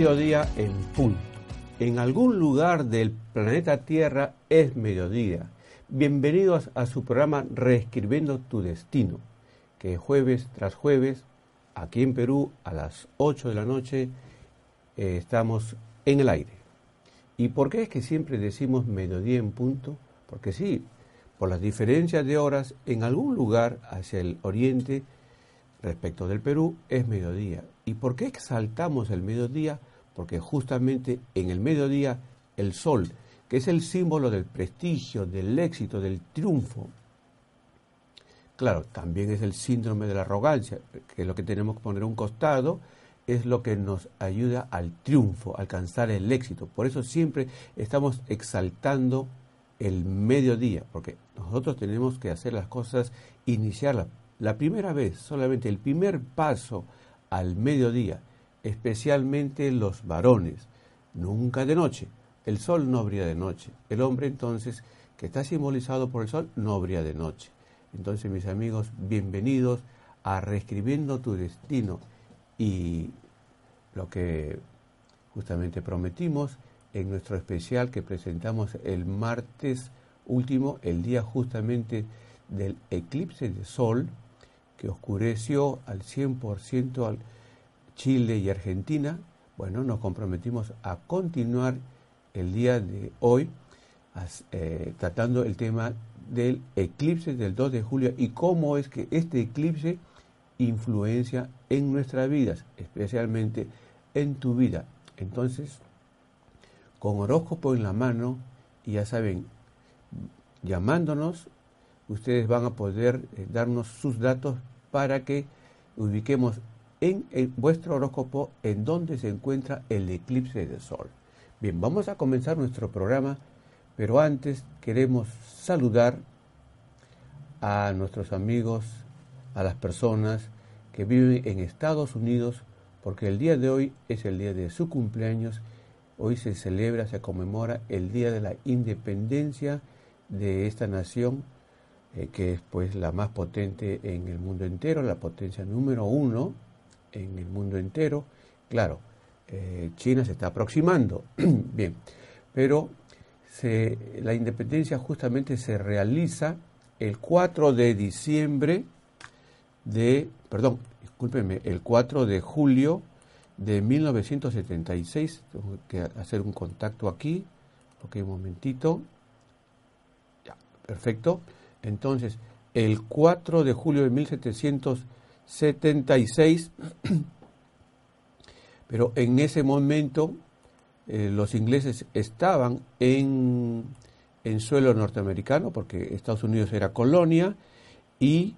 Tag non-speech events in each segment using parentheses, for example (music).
mediodía en punto. En algún lugar del planeta Tierra es mediodía. Bienvenidos a su programa Reescribiendo tu Destino, que jueves tras jueves, aquí en Perú, a las 8 de la noche, eh, estamos en el aire. ¿Y por qué es que siempre decimos mediodía en punto? Porque sí, por las diferencias de horas, en algún lugar hacia el oriente, respecto del Perú, es mediodía. ¿Y por qué exaltamos el mediodía? Porque justamente en el mediodía el sol, que es el símbolo del prestigio, del éxito, del triunfo, claro, también es el síndrome de la arrogancia, que es lo que tenemos que poner a un costado, es lo que nos ayuda al triunfo, a alcanzar el éxito. Por eso siempre estamos exaltando el mediodía, porque nosotros tenemos que hacer las cosas, iniciarlas. La primera vez, solamente el primer paso al mediodía, especialmente los varones, nunca de noche. El sol no brilla de noche. El hombre entonces, que está simbolizado por el sol, no brilla de noche. Entonces, mis amigos, bienvenidos a Reescribiendo tu Destino y lo que justamente prometimos en nuestro especial que presentamos el martes último, el día justamente del eclipse de sol, que oscureció al 100% al Chile y Argentina, bueno, nos comprometimos a continuar el día de hoy eh, tratando el tema del eclipse del 2 de julio y cómo es que este eclipse influencia en nuestras vidas, especialmente en tu vida. Entonces, con horóscopo en la mano, y ya saben, llamándonos, ustedes van a poder eh, darnos sus datos para que ubiquemos en, vuestro horóscopo en donde se encuentra el eclipse de sol. Bien, vamos a comenzar nuestro programa, pero antes queremos saludar a nuestros amigos, a las personas que viven en Estados Unidos, porque el día de hoy es el día de su cumpleaños. Hoy se celebra, se conmemora el día de la independencia de esta nación eh, que es pues la más potente en el mundo entero, la potencia número uno en el mundo entero. Claro, eh, China se está aproximando, (clears throat) bien, pero la independencia justamente se realiza el 4 de diciembre de, perdón, discúlpenme, el 4 de julio de 1976. Tengo que hacer un contacto aquí, ok, un momentito. Ya, perfecto. Entonces, el 4 de julio de 1776, (clears throat) pero en ese momento eh, los ingleses estaban en, en suelo norteamericano, porque Estados Unidos era colonia, y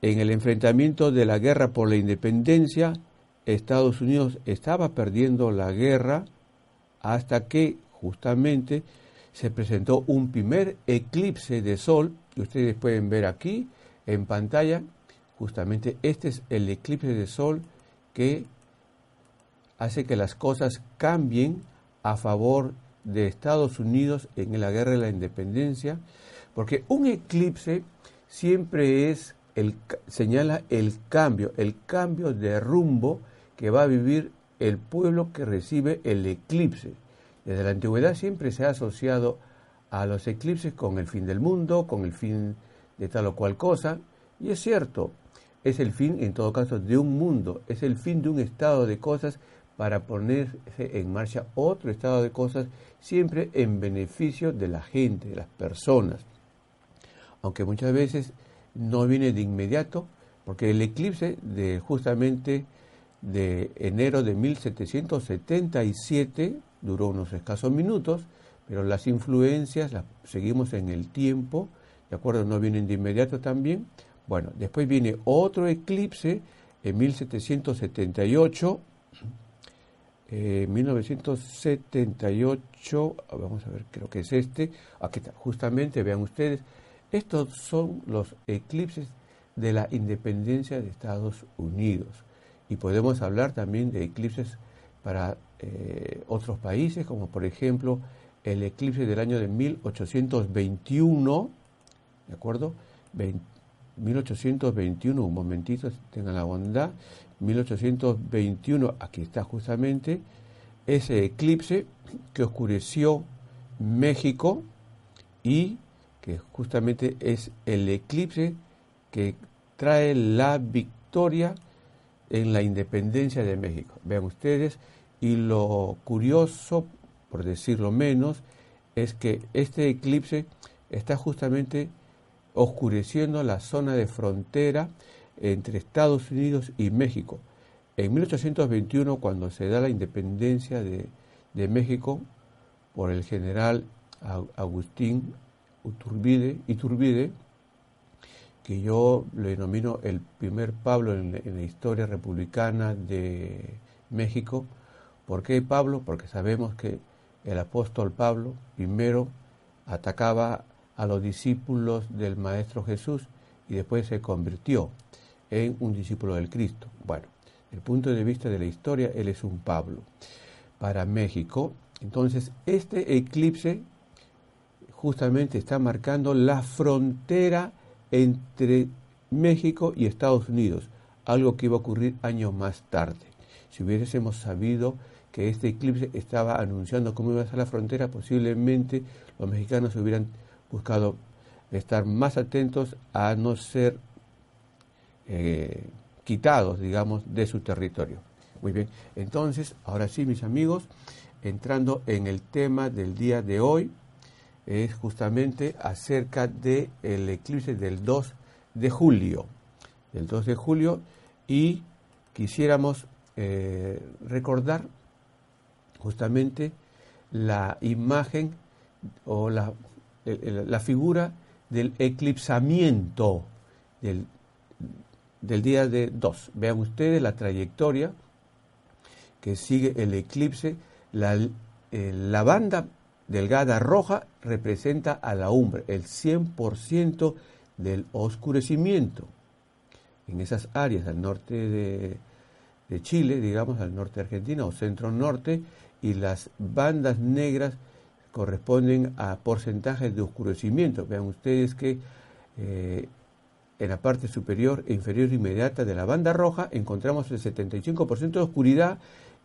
en el enfrentamiento de la guerra por la independencia, Estados Unidos estaba perdiendo la guerra hasta que justamente se presentó un primer eclipse de sol, que ustedes pueden ver aquí en pantalla. Justamente este es el eclipse de sol que hace que las cosas cambien a favor de Estados Unidos en la guerra de la independencia, porque un eclipse siempre es el, señala el cambio, el cambio de rumbo que va a vivir el pueblo que recibe el eclipse. Desde la antigüedad siempre se ha asociado a los eclipses con el fin del mundo, con el fin de tal o cual cosa, y es cierto, es el fin en todo caso de un mundo, es el fin de un estado de cosas para ponerse en marcha otro estado de cosas, siempre en beneficio de la gente, de las personas. Aunque muchas veces no viene de inmediato, porque el eclipse de justamente de enero de 1777 duró unos escasos minutos, pero las influencias las seguimos en el tiempo, ¿de acuerdo? No vienen de inmediato también. Bueno, después viene otro eclipse en 1778, 1978, eh, vamos a ver, creo que es este, aquí está, justamente, vean ustedes, estos son los eclipses de la independencia de Estados Unidos. Y podemos hablar también de eclipses para eh, otros países, como por ejemplo el eclipse del año de 1821, ¿de acuerdo? 1821, un momentito, tengan la bondad, 1821, aquí está justamente, ese eclipse que oscureció México y que justamente es el eclipse que trae la victoria en la independencia de México. Vean ustedes, y lo curioso, por decirlo menos, es que este eclipse está justamente oscureciendo la zona de frontera entre Estados Unidos y México. En 1821, cuando se da la independencia de, de México por el general Agustín Iturbide, Iturbide, que yo lo denomino el primer Pablo en, la historia republicana de México. ¿Por qué Pablo? Porque sabemos que el apóstol Pablo primero atacaba a los discípulos del Maestro Jesús y después se convirtió en un discípulo del Cristo. Bueno, desde el punto de vista de la historia, él es un Pablo. Para México, entonces, este eclipse justamente está marcando la frontera entre México y Estados Unidos, algo que iba a ocurrir años más tarde. Si hubiésemos sabido que este eclipse estaba anunciando cómo iba a ser la frontera, posiblemente los mexicanos hubieran buscado estar más atentos a no ser eh, quitados, digamos, de su territorio. Muy bien, entonces, ahora sí, mis amigos, entrando en el tema del día de hoy, es justamente acerca del el eclipse del 2 de julio. Del 2 de julio y quisiéramos eh, recordar justamente la imagen o la, la figura del eclipsamiento del, del día de 2. Vean ustedes la trayectoria que sigue el eclipse. La, eh, la banda delgada roja representa a la umbra, el 100% del oscurecimiento. En esas áreas al norte de, de Chile, digamos, al norte de Argentina o centro norte, y las bandas negras corresponden a porcentajes de oscurecimiento. Vean ustedes que eh, en la parte superior e inferior inmediata de la banda roja encontramos el 75% de oscuridad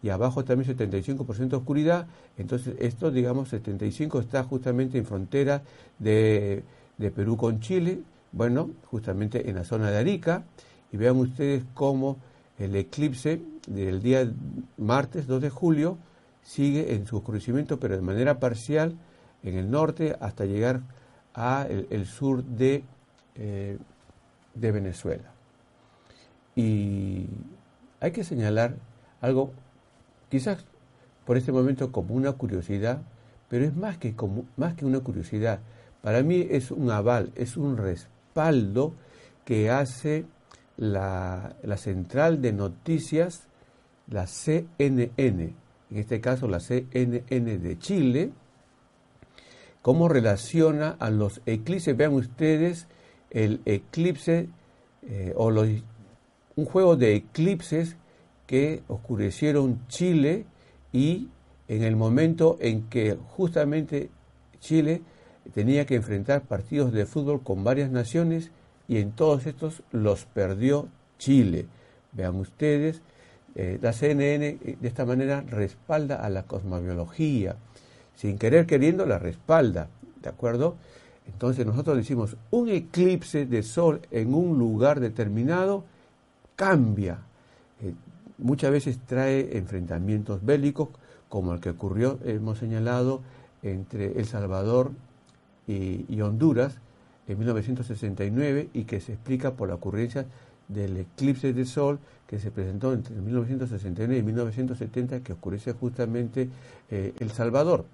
y abajo también 75% de oscuridad. Entonces esto, digamos, 75 está justamente en frontera de, de Perú con Chile, bueno, justamente en la zona de Arica. Y vean ustedes cómo el eclipse del día martes 2 de julio sigue en su oscurecimiento, pero de manera parcial en el norte hasta llegar a el, sur de, eh, de Venezuela. Y hay que señalar algo, quizás por este momento como una curiosidad, pero es más que, como, más que una curiosidad. Para mí es un aval, es un respaldo que hace la, la central de noticias, la CNN, en este caso la CNN de Chile, cómo relaciona a los eclipses. Vean ustedes el eclipse eh, o un juego de eclipses que oscurecieron Chile y en el momento en que justamente Chile tenía que enfrentar partidos de fútbol con varias naciones y en todos estos los perdió Chile. Vean ustedes eh, la CNN eh, de esta manera respalda a la cosmobiología, sin querer queriendo la respalda, ¿de acuerdo? Entonces nosotros decimos, un eclipse de sol en un lugar determinado cambia. Eh, muchas veces trae enfrentamientos bélicos, como el que ocurrió, hemos señalado, entre El Salvador y, y Honduras en 1969 y que se explica por la ocurrencia del eclipse de sol que se presentó entre 1969 y 1970 que oscurece justamente eh, El Salvador.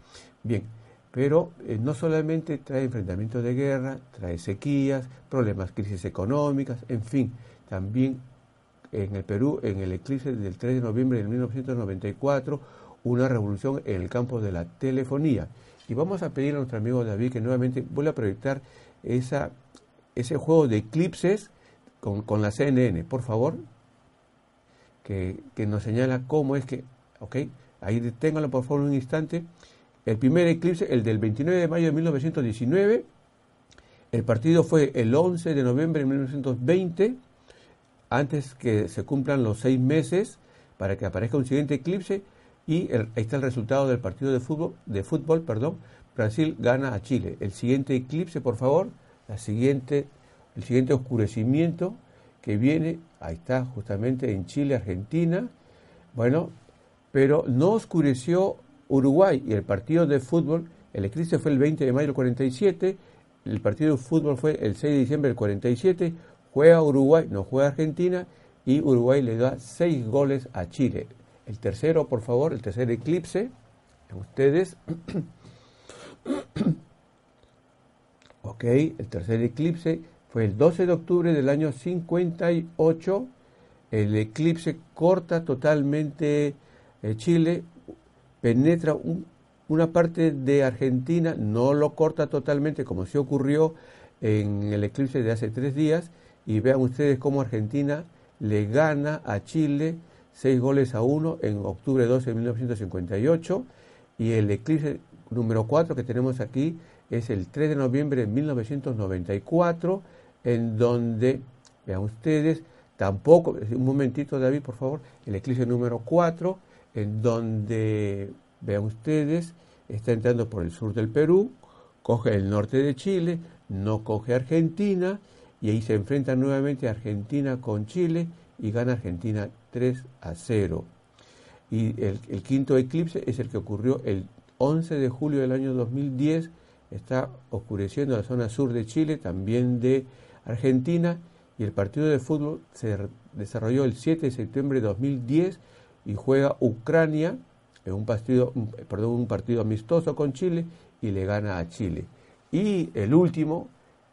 Bien, pero eh, no solamente trae enfrentamientos de guerra, trae sequías, problemas, crisis económicas, en fin, también en el Perú, en el eclipse del 3 de noviembre de 1994, una revolución en el campo de la telefonía. Y vamos a pedir a nuestro amigo David que nuevamente vuelva a proyectar ese juego de eclipses con, la CNN, por favor, que, nos señala cómo es que, ok, ahí ténganlo por favor un instante, el primer eclipse, el del 29 de mayo de 1919, El partido fue el 11 de noviembre de 1920, antes que se cumplan los seis meses para que aparezca un siguiente eclipse. Y ahí está el resultado del partido de fútbol, de fútbol, perdón, Brasil gana a Chile. El siguiente eclipse, por favor, la siguiente, el siguiente oscurecimiento que viene, ahí está, justamente en Chile, Argentina. Bueno, pero no oscureció Uruguay y el partido de fútbol, el eclipse fue el 20 de mayo del 47, el partido de fútbol fue el 6 de diciembre del 47, juega Uruguay, no juega Argentina y Uruguay le da seis goles a Chile. El tercero, por favor, el tercer eclipse, ustedes. (coughs) ok, el tercer eclipse fue el 12 de octubre del año 58. El eclipse corta totalmente eh, Chile, penetra una parte de Argentina, no lo corta totalmente como se ocurrió en el eclipse de hace tres días. Y vean ustedes cómo Argentina le gana a Chile seis goles a uno en octubre 12 de 1958. Y el eclipse número 4 que tenemos aquí es el 3 de noviembre de 1994, en donde, vean ustedes, tampoco, un momentito David, por favor, el eclipse número 4, en donde, vean ustedes, está entrando por el sur del Perú, coge el norte de Chile, no coge Argentina, y ahí se enfrenta nuevamente Argentina con Chile y gana Argentina 3 a 0. Y el, quinto eclipse es el que ocurrió el 11 de julio del año 2010 está oscureciendo la zona sur de Chile, también de Argentina, y el partido de fútbol se desarrolló el 7 de septiembre de 2010 y juega Ucrania en un partido, perdón, un partido amistoso con Chile y le gana a Chile. Y el último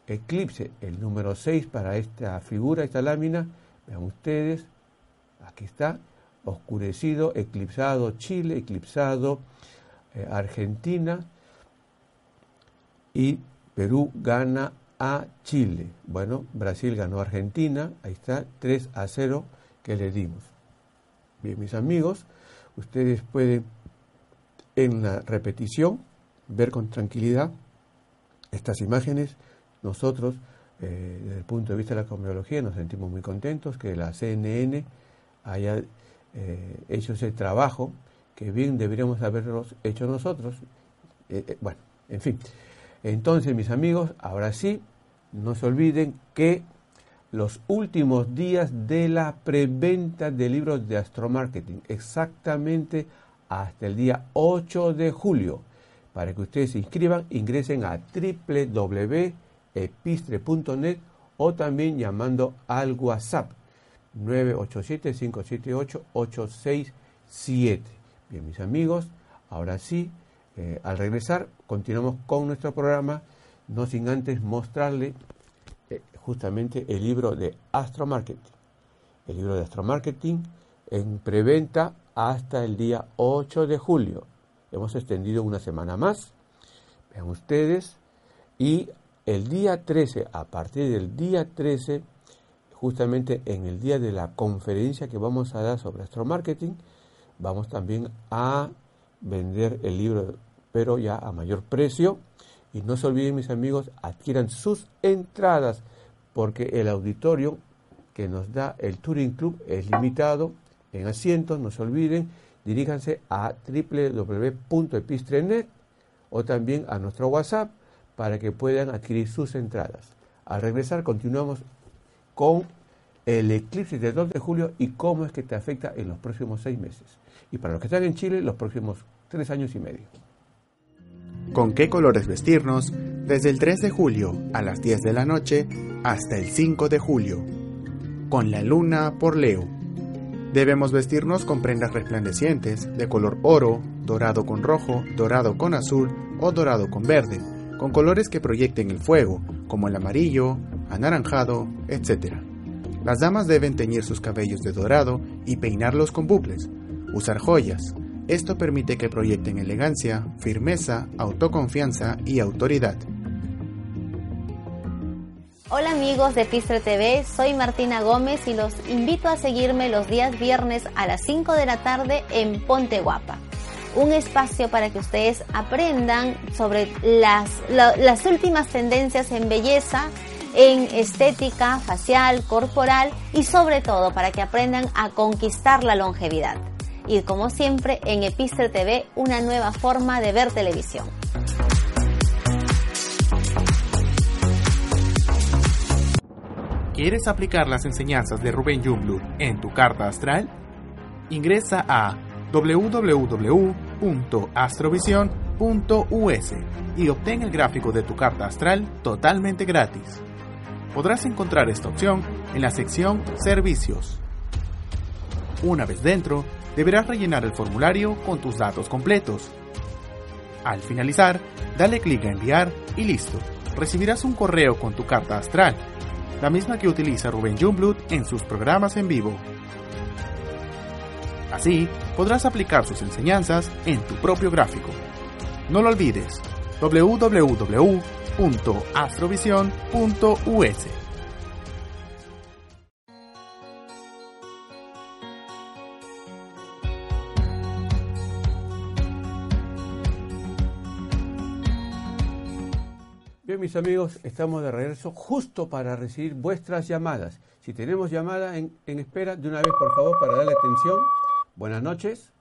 eclipse, el número 6 para esta figura, esta lámina, vean ustedes, aquí está, oscurecido, eclipsado Chile, eclipsado eh, Argentina y Perú gana a Chile. Bueno, Brasil ganó a Argentina, ahí está, 3 a 0 que le dimos. Bien, mis amigos, ustedes pueden en la repetición ver con tranquilidad estas imágenes. Nosotros, eh, desde el punto de vista de la cosmología, nos sentimos muy contentos que la CNN haya eh, hecho ese trabajo que bien deberíamos haberlos hecho nosotros. Eh, bueno, en fin. Entonces, mis amigos, ahora sí, no se olviden que los últimos días de la preventa de libros de astromarketing, exactamente hasta el día 8 de julio. Para que ustedes se inscriban, ingresen a www.epistre.net o también llamando al WhatsApp 987-578-867. Bien, mis amigos, ahora sí, eh, al regresar continuamos con nuestro programa, no sin antes mostrarle eh, justamente el libro de Astro Marketing. El libro de Astro Marketing en preventa hasta el día 8 de julio. Hemos extendido una semana más, vean ustedes, y el día 13, a partir del día 13, justamente en el día de la conferencia que vamos a dar sobre Astro Marketing, vamos también a vender el libro, pero ya a mayor precio. Y no se olviden, mis amigos, adquieran sus entradas, porque el auditorio que nos da el Touring Club es limitado en asientos. No se olviden, diríjanse a www.epistrenet o también a nuestro WhatsApp para que puedan adquirir sus entradas. Al regresar, continuamos con el eclipse del 2 de julio y cómo es que te afecta en los próximos seis meses y para los que están en Chile los próximos tres años y medio. ¿Con qué colores vestirnos? Desde el 3 de julio a las 10 de la noche hasta el 5 de julio. Con la luna por Leo. Debemos vestirnos con prendas resplandecientes de color oro, dorado con rojo, dorado con azul o dorado con verde, con colores que proyecten el fuego, como el amarillo, anaranjado, etc. Las damas deben teñir sus cabellos de dorado y peinarlos con bucles, Usar joyas. Esto permite que proyecten elegancia, firmeza, autoconfianza y autoridad. Hola amigos de Pistre TV, soy Martina Gómez y los invito a seguirme los días viernes a las 5 de la tarde en Ponte Guapa. un espacio para que ustedes aprendan sobre las, las últimas tendencias en belleza, en estética facial, corporal y sobre todo para que aprendan a conquistar la longevidad. Y como siempre, en Epistre TV, una nueva forma de ver televisión. ¿Quieres aplicar las enseñanzas de Rubén Jungblut en tu carta astral? Ingresa a www.astrovision.us y obtén el gráfico de tu carta astral totalmente gratis. Podrás encontrar esta opción en la sección Servicios. Una vez dentro, deberás rellenar el formulario con tus datos completos. Al finalizar, dale clic a enviar y listo. Recibirás un correo con tu carta astral, la misma que utiliza Rubén Jungblut en sus programas en vivo. Así, podrás aplicar sus enseñanzas en tu propio gráfico. No lo olvides, www.astrovision.us. mis amigos, estamos de regreso justo para recibir vuestras llamadas. Si tenemos llamada en, en espera, de una vez, por favor, para darle atención. Buenas noches.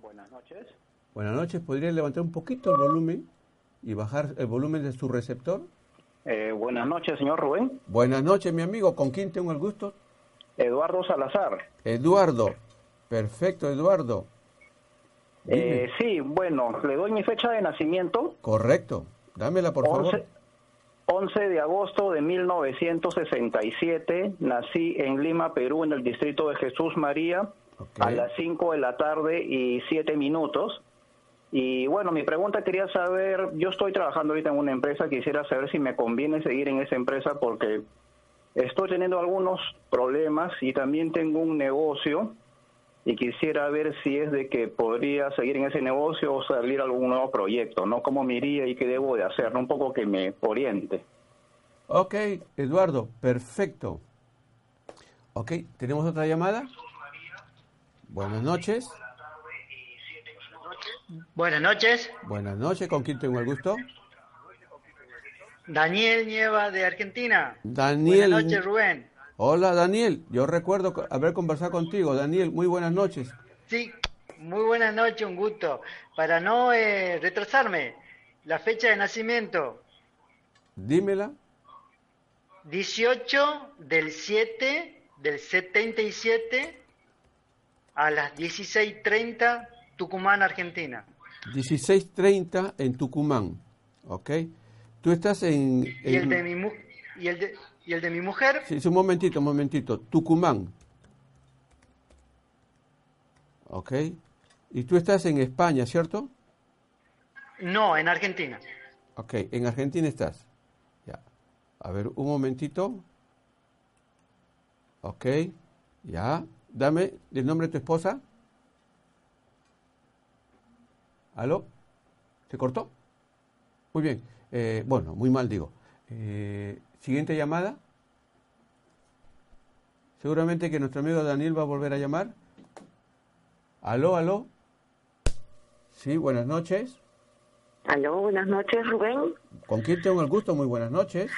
Buenas noches. Buenas noches. ¿Podría levantar un poquito el volumen y bajar el volumen de su receptor? Eh, buenas noches, señor Rubén. Buenas noches, mi amigo. ¿Con quién tengo el gusto? Eduardo Salazar. Eduardo. Perfecto, Eduardo. Eh, sí, bueno, le doy mi fecha de nacimiento. Correcto. Dámela, por 11, favor. 11 de agosto de 1967. Nací en Lima, Perú, en el distrito de Jesús María. A las 5 de la tarde y 7 minutos. Y bueno, mi pregunta quería saber, yo estoy trabajando ahorita en una empresa, quisiera saber si me conviene seguir en esa empresa porque estoy teniendo algunos problemas y también tengo un negocio y quisiera ver si es de que podría seguir en ese negocio o salir a algún nuevo proyecto, ¿no? ¿Cómo me iría y qué debo de hacer? ¿no? Un poco que me oriente. Ok, Eduardo, perfecto. Ok, ¿tenemos otra llamada? Buenas noches. Buenas noches, Buenas noches, ¿con quién tengo el gusto? Daniel Nieva de Argentina. Daniel. Buenas noches, Rubén. Hola, Daniel. Yo recuerdo haber conversado contigo. Daniel, muy buenas noches. Sí, muy buenas noches, un gusto. Para no eh, retrasarme, la fecha de nacimiento, Dímela. 18 del 7 del 77 a las 16.30, Tucumán, Argentina. 16.30 en Tucumán. ¿Ok? Tú estás en... Y el de mi, y el de, y el de mi mujer, Sí, un momentito, un momentito. Tucumán. ¿Ok? Y tú estás en España, ¿cierto? no, en Argentina. Ok, en Argentina estás. Ya. A ver, un momentito. Ok, ya. Dame el nombre de tu esposa. ¿Aló? ¿Se cortó? Muy bien. Eh, bueno, muy mal digo. Eh, Siguiente llamada. Seguramente que nuestro amigo Daniel va a volver a llamar. ¿Aló, aló? Sí, buenas noches. Aló, buenas noches, Rubén. ¿Con quién tengo el gusto? Muy buenas noches.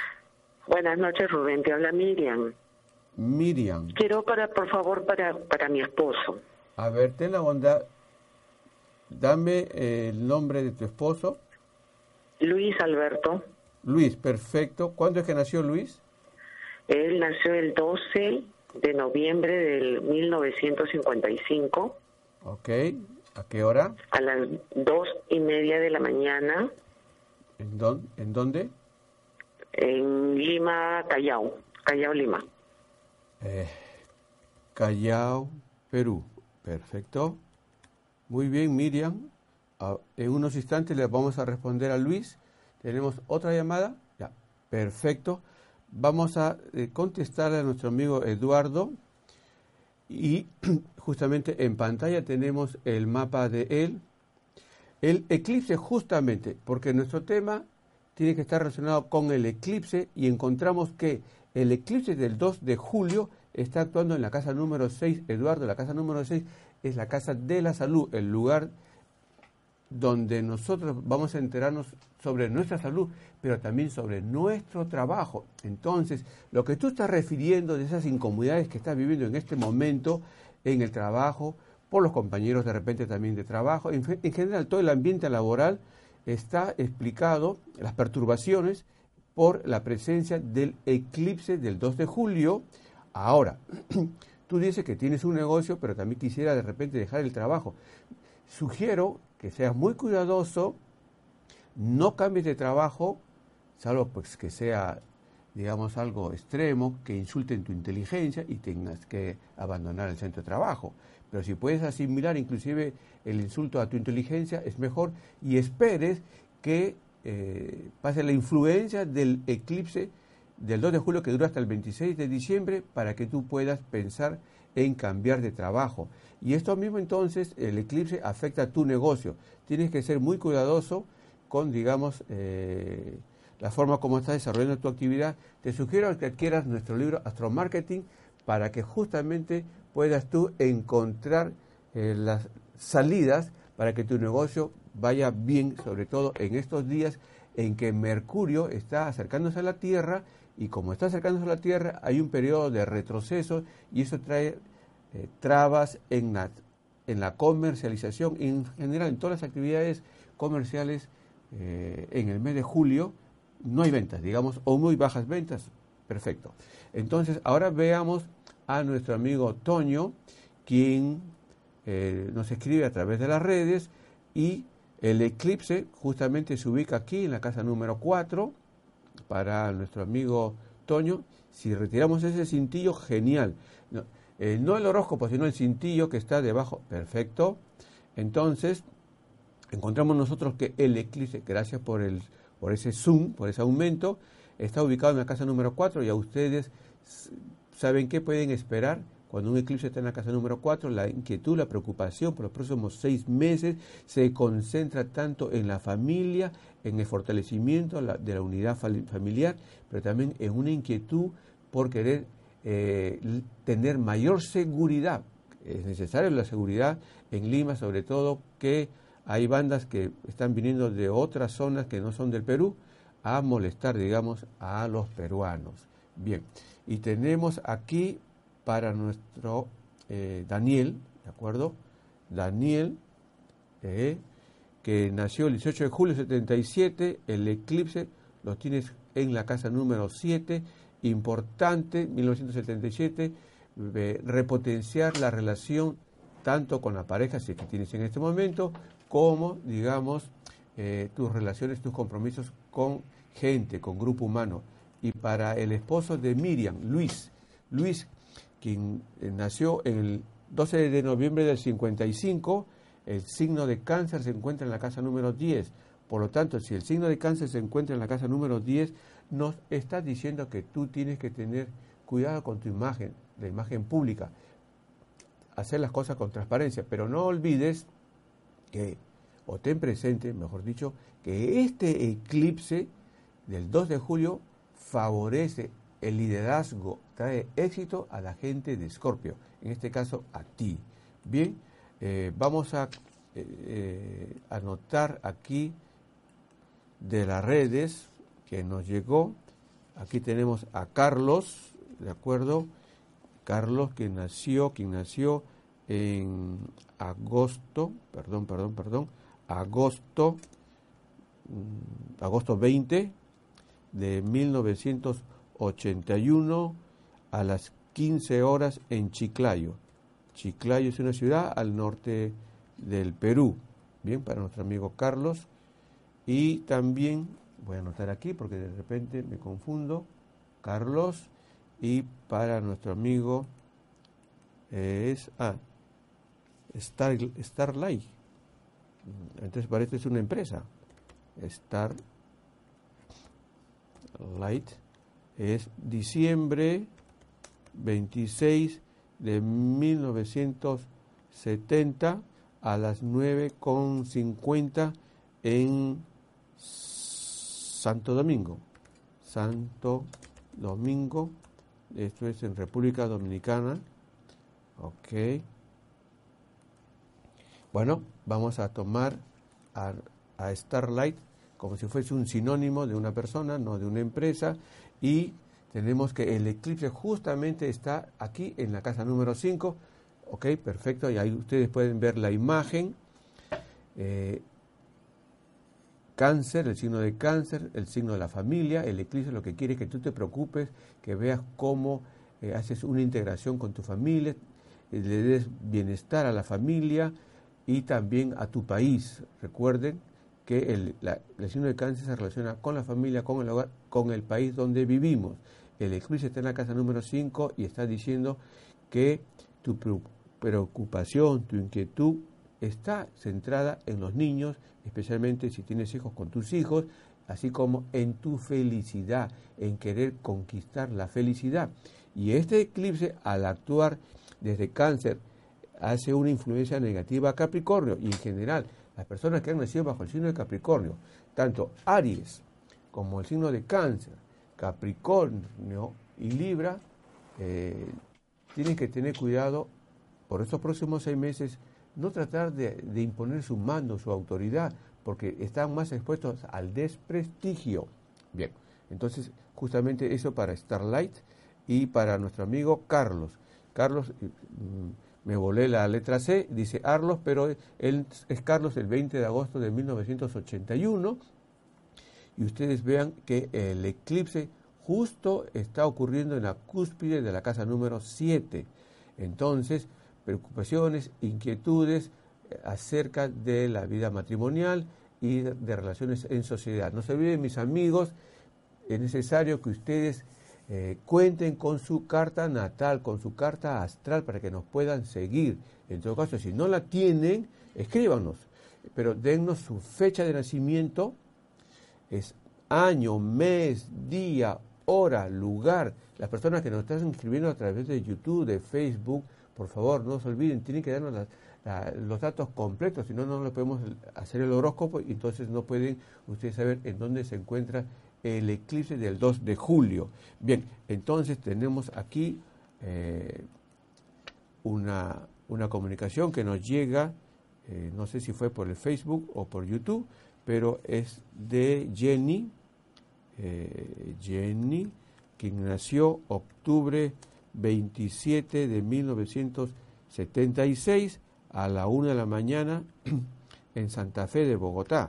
Buenas noches, Rubén. Te habla Miriam. Miriam. Quiero para, por favor, para, para mi esposo. A ver, ten la bondad. Dame eh, el nombre de tu esposo. Luis Alberto. Luis, perfecto. ¿Cuándo es que nació Luis? Él nació el 12 de noviembre del 1955 Ok. ¿A qué hora? a las dos y media de la mañana ¿En, dón- en dónde? en Lima, Callao. Callao, Lima. Eh, Callao, Perú. Perfecto. Muy bien, Miriam. Ah, en unos instantes le vamos a responder a Luis. ¿Tenemos otra llamada? Ya, perfecto. Vamos a eh, contestarle a nuestro amigo Eduardo. Y (clears throat) justamente en pantalla tenemos el mapa de él. El eclipse justamente, porque nuestro tema tiene que estar relacionado con el eclipse y encontramos que el eclipse del 2 de julio está actuando en la casa número 6. Eduardo, la casa número 6 es la casa de la salud, el lugar donde nosotros vamos a enterarnos sobre nuestra salud, pero también sobre nuestro trabajo. Entonces, lo que tú estás refiriendo de esas incomodidades que estás viviendo en este momento en el trabajo, por los compañeros de repente también de trabajo, en, en general todo el ambiente laboral está explicado, las perturbaciones, por la presencia del eclipse del 2 de julio. Ahora, (clears throat) tú dices que tienes un negocio, pero también quisiera de repente dejar el trabajo. Sugiero que seas muy cuidadoso, no cambies de trabajo, salvo pues que sea, digamos, algo extremo, que insulten tu inteligencia y tengas que abandonar el centro de trabajo. Pero si puedes asimilar inclusive el insulto a tu inteligencia, es mejor y esperes que eh, pase la influencia del eclipse del 2 de julio que dura hasta el 26 de diciembre para que tú puedas pensar en cambiar de trabajo. Y esto mismo entonces, el eclipse afecta a tu negocio. Tienes que ser muy cuidadoso con, digamos, eh, la forma como estás desarrollando tu actividad. Te sugiero que adquieras nuestro libro Astro Marketing para que justamente puedas tú encontrar eh, las salidas para que tu negocio vaya bien, sobre todo en estos días en que Mercurio está acercándose a la Tierra y como está acercándose a la Tierra hay un periodo de retroceso y eso trae eh, trabas en la, en la comercialización, en general en todas las actividades comerciales eh, en el mes de julio no hay ventas, digamos, o muy bajas ventas. Perfecto. Entonces, ahora veamos a nuestro amigo Toño, quien eh, nos escribe a través de las redes y el eclipse justamente se ubica aquí en la casa número 4 para nuestro amigo Toño. Si retiramos ese cintillo, genial. Eh, no, el horóscopo, sino el cintillo que está debajo. Perfecto. Entonces, encontramos nosotros que el eclipse, gracias por, el, por ese zoom, por ese aumento, está ubicado en la casa número 4 y a ustedes saben qué pueden esperar cuando un eclipse está en la casa número 4, la inquietud, la preocupación por los próximos seis meses se concentra tanto en la familia, en el fortalecimiento de la unidad familiar, pero también en una inquietud por querer eh, tener mayor seguridad. Es necesaria la seguridad en Lima, sobre todo que hay bandas que están viniendo de otras zonas que no son del Perú a molestar, digamos, a los peruanos. Bien, y tenemos aquí para nuestro eh, Daniel, ¿de acuerdo? Daniel, eh, que nació el 18 de julio de 77, el eclipse lo tienes en la casa número 7, importante, 1977, repotenciar la relación tanto con la pareja, si que tienes en este momento, como, digamos, eh, tus relaciones, tus compromisos con gente, con grupo humano. Y para el esposo de Miriam, Luis, Luis quien eh, nació el 12 de noviembre del 55, el signo de cáncer se encuentra en la casa número 10. Por lo tanto, si el signo de cáncer se encuentra en la casa número 10, nos está diciendo que tú tienes que tener cuidado con tu imagen, la imagen pública, hacer las cosas con transparencia, pero no olvides o ten presente, mejor dicho, que este eclipse del 2 de julio favorece el liderazgo trae éxito a la gente de Escorpio, en este caso a ti. Bien, eh, vamos a eh, eh, anotar aquí de las redes que nos llegó. Aquí tenemos a Carlos, ¿de acuerdo? Carlos que nació, quien nació en agosto, perdón, perdón, perdón, agosto, mm, agosto 20 de 1981 a las 15 horas en Chiclayo. Chiclayo es una ciudad al norte del Perú. Bien, para nuestro amigo Carlos. Y también, voy a anotar aquí porque de repente me confundo, Carlos. Y para nuestro amigo es ah, Star, Starlight. Entonces parece que es una empresa. Starlight es diciembre 26 de 1970 a las 9.50 en Santo Domingo. Santo Domingo, esto es en República Dominicana. Ok. Bueno, vamos a tomar a, Starlight como si fuese un sinónimo de una persona, no de una empresa, y tenemos que el eclipse justamente está aquí en la casa número 5, ok, perfecto, y ahí ustedes pueden ver la imagen, eh, cáncer, el signo de cáncer, el signo de la familia, el eclipse lo que quiere es que tú te preocupes, que veas cómo eh, haces una integración con tu familia, eh, le des bienestar a la familia y también a tu país. Recuerden que el, signo de cáncer se relaciona con la familia, con el hogar, con el país donde vivimos. El eclipse está en la casa número 5 y está diciendo que tu preocupación, tu inquietud está centrada en los niños, especialmente si tienes hijos con tus hijos, así como en tu felicidad, en querer conquistar la felicidad. Y este eclipse, al actuar desde cáncer, hace una influencia negativa a Capricornio y en general las personas que han nacido bajo el signo de Capricornio, tanto Aries como el signo de Cáncer, Capricornio y Libra, eh, tienen que tener cuidado por estos próximos seis meses, no tratar de, imponer su mando, su autoridad, porque están más expuestos al desprestigio. Bien, entonces justamente eso para Starlight y para nuestro amigo Carlos. Carlos, mm, me volé la letra C, dice Arlos, pero él es Carlos el 20 de agosto de 1981. Y ustedes vean que el eclipse justo está ocurriendo en la cúspide de la casa número 7. Entonces, preocupaciones, inquietudes eh, acerca de la vida matrimonial y de relaciones en sociedad. No se olviden, mis amigos, es necesario que ustedes eh, cuenten con su carta natal, con su carta astral para que nos puedan seguir. En todo caso, si no la tienen, escríbanos, pero dennos su fecha de nacimiento, es año, mes, día, hora, lugar. Las personas que nos están inscribiendo a través de YouTube, de Facebook, por favor, no se olviden, tienen que darnos los datos completos, si no, no le podemos hacer el horóscopo y entonces no pueden ustedes saber en dónde se encuentra el eclipse del 2 de julio. Bien, entonces tenemos aquí eh, una, una, comunicación que nos llega, eh, no sé si fue por el Facebook o por YouTube, pero es de Jenny, eh, Jenny, quien nació octubre 27 de 1976 a la 1 de la mañana en Santa Fe de Bogotá.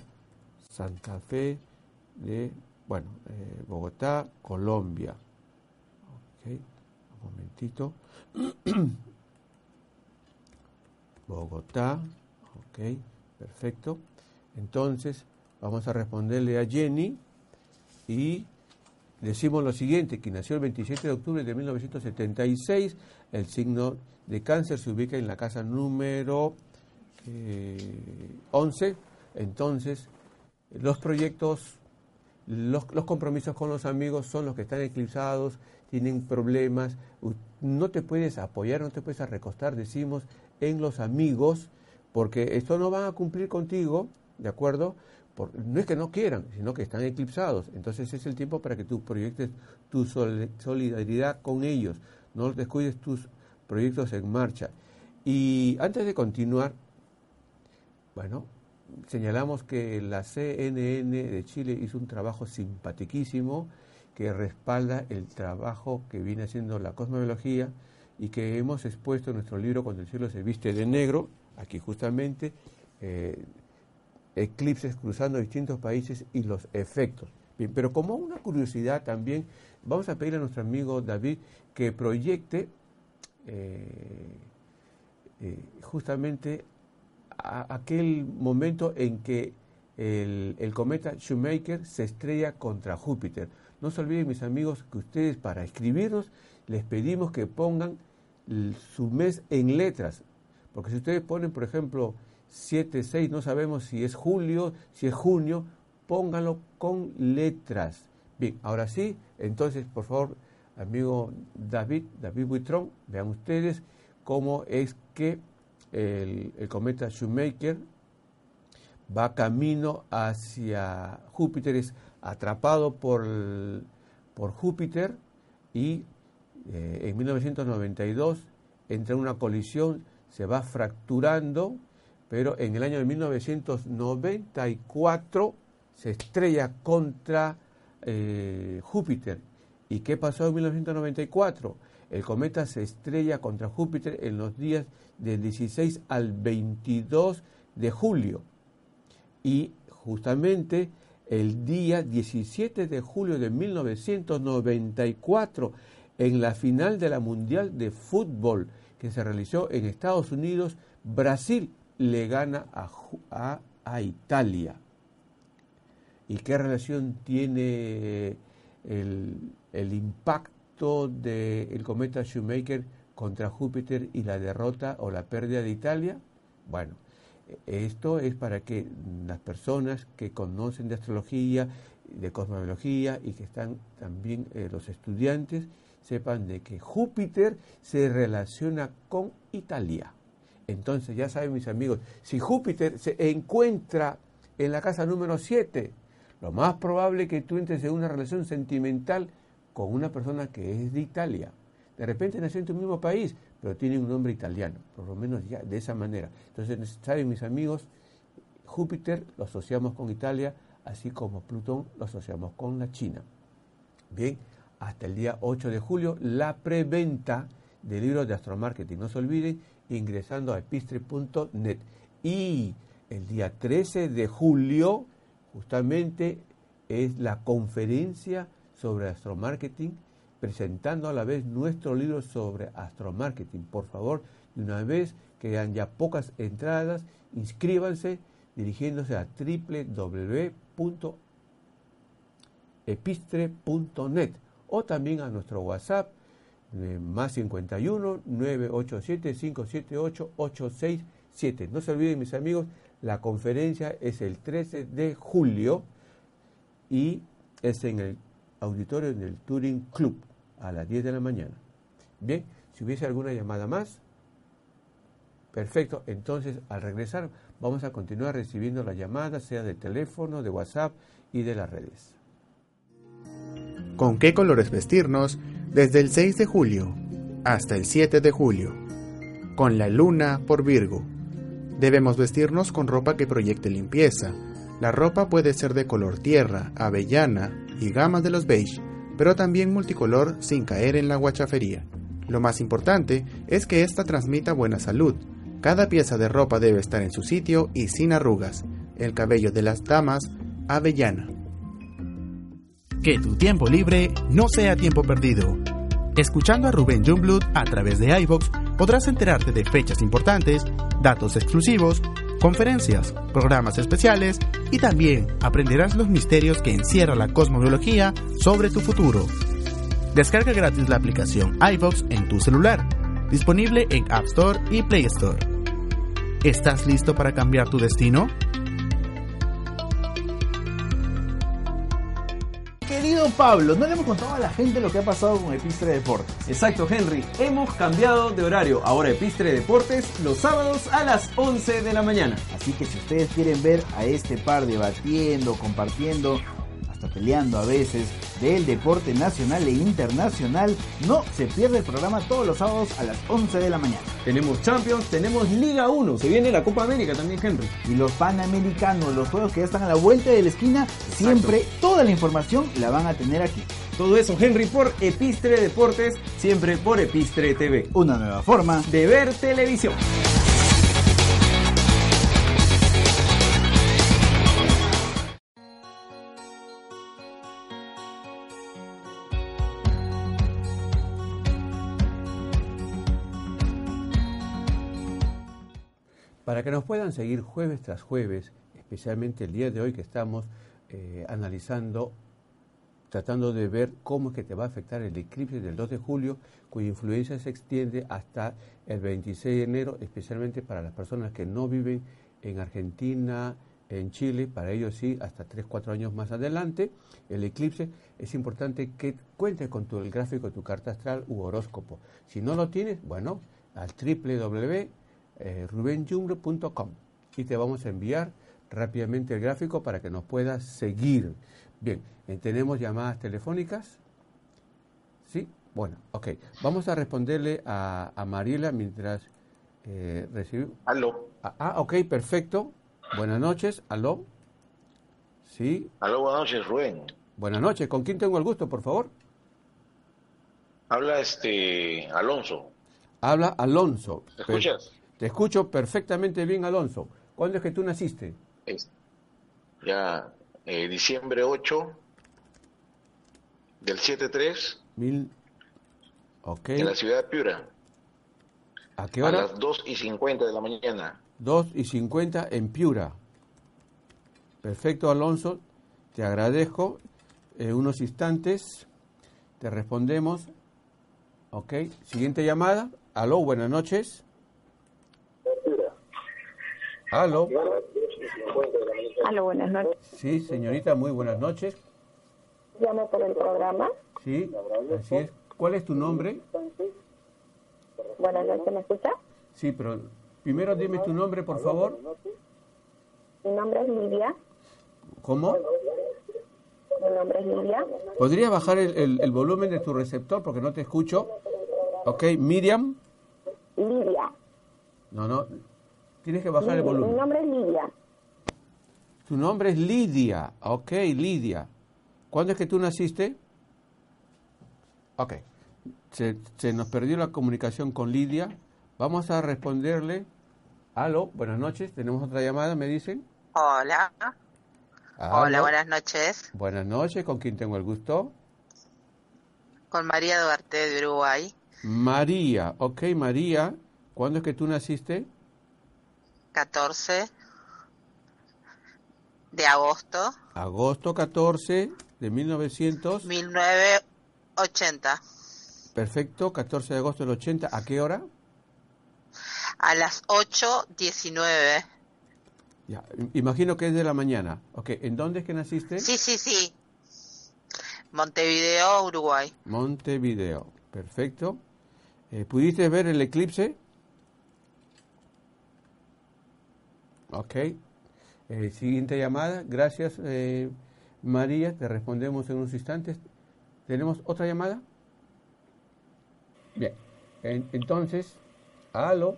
Santa Fe de bueno, eh, Bogotá, Colombia. Ok, un momentito. (clears throat) Bogotá, ok, perfecto. Entonces, vamos a responderle a Jenny y decimos lo siguiente, que nació el 27 de octubre de 1976, el signo de cáncer se ubica en la casa número 11, eh, entonces los proyectos los, compromisos con los amigos son los que están eclipsados, tienen problemas, no te puedes apoyar, no te puedes recostar, decimos, en los amigos, porque esto no van a cumplir contigo, ¿de acuerdo? no es que no quieran, sino que están eclipsados. Entonces es el tiempo para que tú proyectes tu solidaridad con ellos, no descuides tus proyectos en marcha. Y antes de continuar, bueno, señalamos que la CNN de Chile hizo un trabajo simpatiquísimo que respalda el trabajo que viene haciendo la cosmología y que hemos expuesto en nuestro libro Cuando el cielo se viste de negro, aquí justamente, eh, eclipses cruzando distintos países y los efectos. Bien, pero como una curiosidad también, vamos a pedir a nuestro amigo David que proyecte eh, eh, justamente aquel momento en que el, cometa Shoemaker se estrella contra Júpiter. No se olviden, mis amigos, que ustedes para escribirnos les pedimos que pongan su mes en letras. Porque si ustedes ponen, por ejemplo, 7, 6, no sabemos si es julio, si es junio, pónganlo con letras. Bien, ahora sí, entonces, por favor, amigo David, David Buitrón, vean ustedes cómo es que el, cometa Shoemaker va camino hacia Júpiter, es atrapado por, por Júpiter y eh, en 1992 entra en una colisión, se va fracturando pero en el año de 1994 se estrella contra eh, Júpiter. ¿Y qué pasó en 1994? El cometa se estrella contra Júpiter en los días del 16 al 22 de julio. Y justamente el día 17 de julio de 1994, en la final de la Mundial de Fútbol que se realizó en Estados Unidos, Brasil le gana a, Italia. ¿Y qué relación tiene el impacto del cometa Shoemaker contra Júpiter y la derrota o la pérdida de Italia? Bueno, esto es para que las personas que conocen de astrología, de cosmología y que están también eh, los estudiantes sepan de que Júpiter se relaciona con Italia. Entonces, ya saben mis amigos, si Júpiter se encuentra en la casa número 7, lo más probable que tú entres en una relación sentimental con una persona que es de Italia. De repente nació en tu mismo país, pero tiene un nombre italiano, por lo menos ya de esa manera. Entonces, saben mis amigos, Júpiter lo asociamos con Italia, así como Plutón lo asociamos con la China. Bien, hasta el día 8 de julio, la preventa de libros de astromarketing. No se olviden ingresando a epistre.net. Y el día 13 de julio, justamente, es la conferencia sobre astromarketing, presentando a la vez nuestro libro sobre astromarketing. Por favor, de una vez que quedan ya pocas entradas, inscríbanse dirigiéndose a www.epistre.net o también a nuestro WhatsApp más 51 987 578 867. No se olviden, mis amigos, la conferencia es el 13 de julio y es en el auditorio en el Turing Club a las 10 de la mañana. Bien, si hubiese alguna llamada más, perfecto. Entonces, al regresar, vamos a continuar recibiendo las llamadas, sea de teléfono, de WhatsApp y de las redes. ¿Con qué colores vestirnos? desde el 6 de julio hasta el 7 de julio, con la luna por Virgo. Debemos vestirnos con ropa que proyecte limpieza. La ropa puede ser de color tierra, avellana y gamas de los beige, pero también multicolor sin caer en la guachafería. Lo más importante es que ésta transmita buena salud. Cada pieza de ropa debe estar en su sitio y sin arrugas. El cabello de las damas, avellana. Que tu tiempo libre no sea tiempo perdido. Escuchando a Rubén Jungblut a través de iVox podrás enterarte de fechas importantes, datos exclusivos, conferencias, programas especiales y también aprenderás los misterios que encierra la cosmobiología sobre tu futuro. Descarga gratis la aplicación iVox en tu celular, disponible en App Store y Play Store. ¿Estás listo para cambiar tu destino? Pablo, no le hemos contado a la gente lo que ha pasado con Epistre Deportes. Exacto, Henry. Hemos cambiado de horario. Ahora Epistre Deportes los sábados a las 11 de la mañana. Así que si ustedes quieren ver a este par debatiendo, compartiendo hasta peleando a veces, del deporte nacional e internacional. No se pierde el programa todos los sábados a las 11 de la mañana. Tenemos Champions, tenemos Liga 1, se viene la Copa América también, Henry. Y los Panamericanos, los juegos que ya están a la vuelta de la esquina, siempre toda la información la van a tener aquí. Todo eso, Henry, por Epistre Deportes, siempre por Epistre TV. Una nueva forma de ver televisión. Para que nos puedan seguir jueves tras jueves, especialmente el día de hoy que estamos eh, analizando, tratando de ver cómo es que te va a afectar el eclipse del 2 de julio, cuya influencia se extiende hasta el 26 de enero, especialmente para las personas que no viven en Argentina, en Chile, para ellos sí, hasta 3, 4 años más adelante, el eclipse, es importante que cuentes con tu, el gráfico de tu carta astral u horóscopo. Si no lo tienes, bueno, al www eh, y te vamos a enviar rápidamente el gráfico para que nos puedas seguir. Bien, eh, tenemos llamadas telefónicas. ¿Sí? Bueno, ok. Vamos a responderle a, a Mariela mientras Eh, recibí- Aló. Ah, ah, ok, perfecto. Buenas noches, aló. Sí, Aló, buenas noches, Rubén. buenas noches. ¿Con quién tengo el gusto, por favor? Habla este Alonso. Habla Alonso. ¿Me escuchas? Te escucho perfectamente bien, Alonso. ¿Cuándo es que tú naciste? Es- ya, eh, diciembre 8 del 7-3 Mil... Ok. en la ciudad de Piura. ¿A qué A hora? las 2 y 50 de la mañana. 2 y 50 en Piura. Perfecto, Alonso. Te agradezco. En unos instantes te respondemos. Ok. Siguiente llamada. Aló, buenas noches. Aló. Aló, buenas noches. Sí, señorita, muy buenas noches. Llamo por el programa. Sí, así es. ¿Cuál es tu nombre? Buenas noches, ¿me escucha? Sí, pero primero dime tu nombre, por favor. Mi nombre es Lidia. ¿Cómo? Mi nombre es Lidia. ¿Podría bajar el, el- el volumen de tu receptor porque no te escucho? Ok, Miriam. Lidia. No, no. Tienes que bajar el Mi volumen. nombre es Lidia. Tu nombre es Lidia. Ok, Lidia. ¿Cuándo es que tú naciste? Ok. Se, se nos perdió la comunicación con Lidia. Vamos a responderle. Aló, buenas noches. Tenemos otra llamada, me dicen. Hola. Aló. Hola, buenas noches. Buenas noches, ¿con quién tengo el gusto? Con María Duarte de Uruguay, María. Ok, María. ¿Cuándo es que tú naciste? 14 de agosto Agosto 14 de 1900. 1980 Perfecto, 14 de agosto del 80. ¿A qué hora? a las 8.19. Ya, imagino que es de la mañana. Ok, ¿en dónde es que naciste? Sí, sí, sí. Montevideo, Uruguay. Montevideo. Perfecto. Eh, ¿Pudiste ver el eclipse? Ok. Eh, siguiente llamada. Gracias, eh, María. Te respondemos en unos instantes. ¿Tenemos otra llamada? Bien. En- entonces, aló.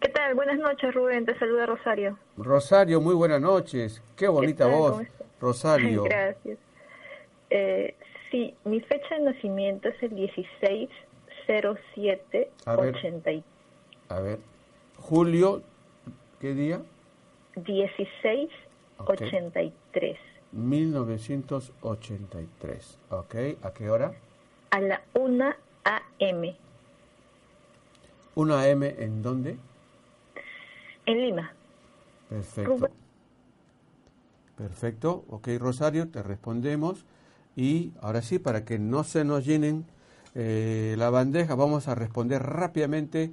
¿Qué tal? Buenas noches, Rubén. Te saluda Rosario. Rosario, muy buenas noches. Qué bonita tal? voz. (laughs) Rosario. Gracias. Eh, sí, mi fecha de nacimiento es el 1607 A ver. 80 A ver, Julio, ¿qué día? 16 Ok. 83 1983. Ok, ¿a qué hora? a la 1 a.m. ¿Una M en dónde? en Lima. Perfecto. Rubén. Perfecto. Ok, Rosario, te respondemos. Y ahora sí, para que no se nos llenen eh, la bandeja, vamos a responder rápidamente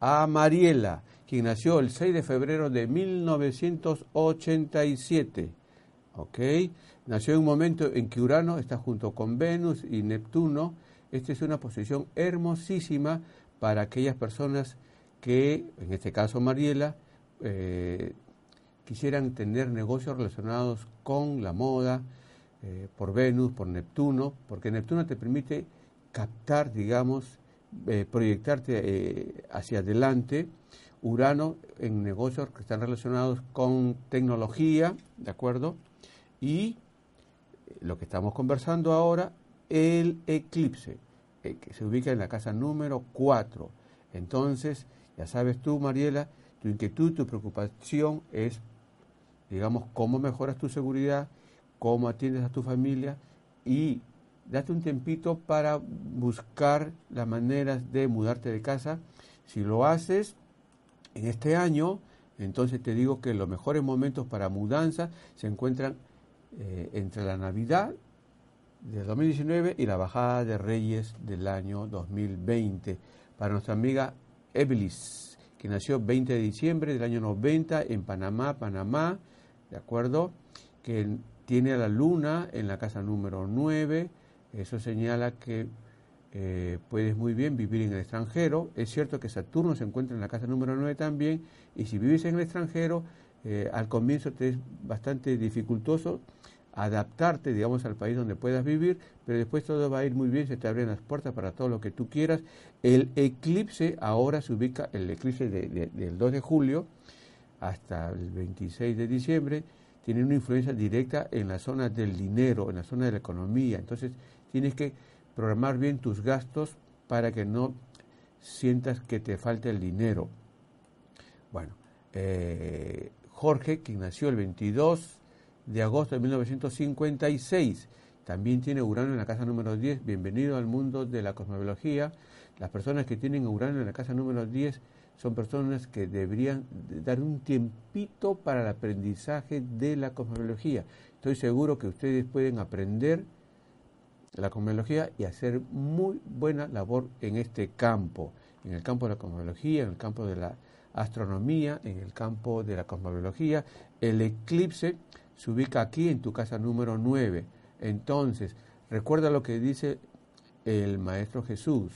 a Mariela, quien nació el 6 de febrero de 1987. ¿Ok? Nació en un momento en que Urano está junto con Venus y Neptuno. Esta es una posición hermosísima para aquellas personas que, en este caso Mariela, eh, quisieran tener negocios relacionados con la moda, eh, por Venus, por Neptuno, porque Neptuno te permite captar, digamos, eh, proyectarte hacia adelante. Urano en negocios que están relacionados con tecnología, ¿de acuerdo? Y lo que estamos conversando ahora, el eclipse, eh, que se ubica en la casa número 4. Entonces, ya sabes tú, Mariela, tu inquietud, tu preocupación es, digamos, cómo mejoras tu seguridad, cómo atiendes a tu familia y date un tempito para buscar las maneras de mudarte de casa. Si lo haces en este año, entonces te digo que los mejores momentos para mudanza se encuentran eh, entre la Navidad del 2019 y la bajada de Reyes del año 2020. Para nuestra amiga Evelis, que nació 20 de diciembre del año 90 en Panamá, Panamá, ¿de acuerdo? Que tiene a la luna en la casa número 9, eso señala que eh, puedes muy bien vivir en el extranjero. Es cierto que Saturno se encuentra en la casa número 9 también, y si vives en el extranjero, eh, al comienzo te es bastante dificultoso adaptarte, digamos, al país donde puedas vivir, pero después todo va a ir muy bien, se te abren las puertas para todo lo que tú quieras. El eclipse ahora se ubica, el eclipse del 2 de julio hasta el 26 de diciembre, tiene una influencia directa en la zona del dinero, en la zona de la economía. Entonces tienes que programar bien tus gastos para que no sientas que te falta el dinero. Bueno, eh, Jorge, quien nació el 22 de agosto de 1956, también tiene Urano en la casa número 10. Bienvenido al mundo de la cosmobiología. Las personas que tienen Urano en la casa número 10 son personas que deberían dar un tiempito para el aprendizaje de la cosmología. Estoy seguro que ustedes pueden aprender la cosmología y hacer muy buena labor en este campo, en el campo de la cosmología, en el campo de la astronomía, en el campo de la cosmología. El eclipse se ubica aquí en tu casa número 9. Entonces, recuerda lo que dice el Maestro Jesús.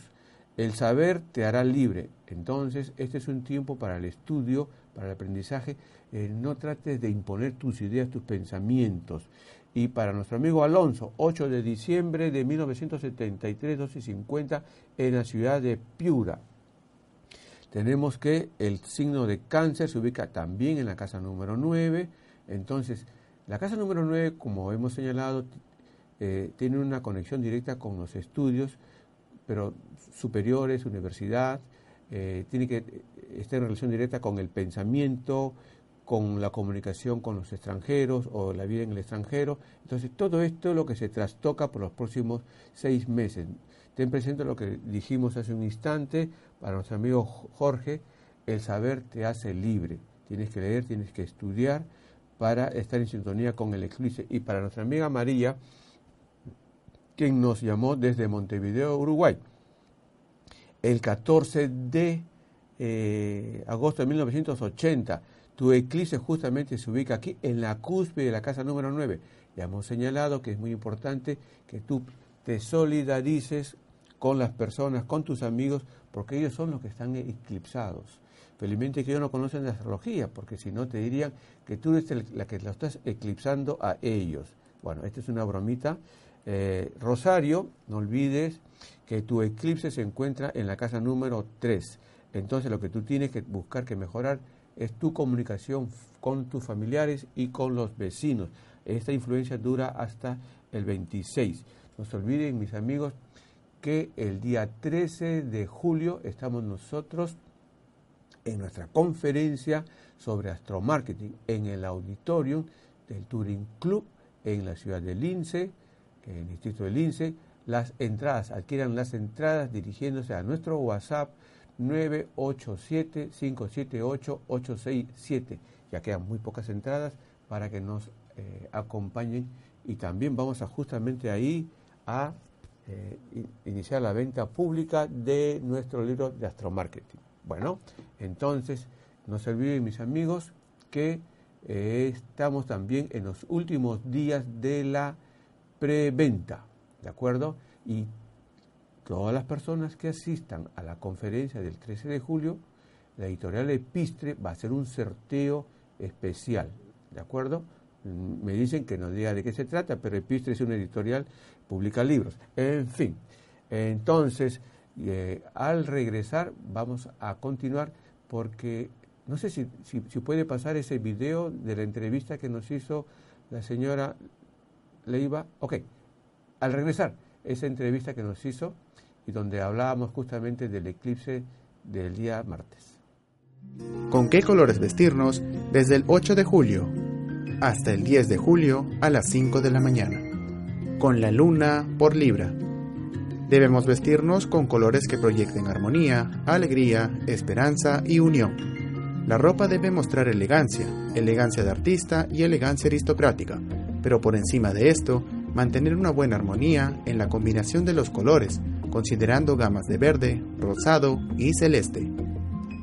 El saber te hará libre. Entonces, este es un tiempo para el estudio, para el aprendizaje. Eh, no trates de imponer tus ideas, tus pensamientos. Y para nuestro amigo Alonso, 8 de diciembre de 1973, 12 y 50, en la ciudad de Piura. Tenemos que el signo de cáncer se ubica también en la casa número 9. Entonces, la casa número 9, como hemos señalado, eh, tiene una conexión directa con los estudios pero superiores, universidad, eh, tiene que estar en relación directa con el pensamiento, con la comunicación con los extranjeros o la vida en el extranjero. Entonces, todo esto es lo que se trastoca por los próximos seis meses. Ten presente lo que dijimos hace un instante para nuestro amigo Jorge, el saber te hace libre. Tienes que leer, tienes que estudiar para estar en sintonía con el eclipse. Y para nuestra amiga María, quien nos llamó desde Montevideo, Uruguay. El 14 de eh, agosto de 1980, tu eclipse justamente se ubica aquí en la cúspide de la casa número 9. Ya hemos señalado que es muy importante que tú te solidarices con las personas, con tus amigos, porque ellos son los que están eclipsados. Felizmente que ellos no conocen la astrología, porque si no te dirían que tú eres la que lo estás eclipsando a ellos. Bueno, esta es una bromita eh, Rosario, no olvides que tu eclipse se encuentra en la casa número 3. Entonces lo que tú tienes que buscar que mejorar es tu comunicación con tus familiares y con los vecinos. Esta influencia dura hasta el 26. No se olviden, mis amigos, que el día 13 de julio estamos nosotros en nuestra conferencia sobre astromarketing en el auditorium del Turing Club en la ciudad de Lince en el Distrito del INSE, las entradas, adquieran las entradas dirigiéndose a nuestro WhatsApp 987-578-867. Ya quedan muy pocas entradas para que nos eh, acompañen y también vamos a justamente ahí a eh, iniciar la venta pública de nuestro libro de astromarketing. Bueno, entonces no se olviden mis amigos que eh, estamos también en los últimos días de la preventa, ¿de acuerdo? Y todas las personas que asistan a la conferencia del 13 de julio, la editorial Epistre va a hacer un sorteo especial, ¿de acuerdo? Mm, me dicen que no diga de qué se trata, pero Epistre es una editorial, publica libros. En fin, entonces, eh, al regresar vamos a continuar porque no sé si, si, si, puede pasar ese video de la entrevista que nos hizo la señora le iba, ok, al regresar, esa entrevista que nos hizo y donde hablábamos justamente del eclipse del día martes. ¿Con qué colores vestirnos desde el 8 de julio hasta el 10 de julio a las 5 de la mañana? Con la luna por Libra. Debemos vestirnos con colores que proyecten armonía, alegría, esperanza y unión. La ropa debe mostrar elegancia, elegancia de artista y elegancia aristocrática pero por encima de esto, mantener una buena armonía en la combinación de los colores, considerando gamas de verde, rosado y celeste.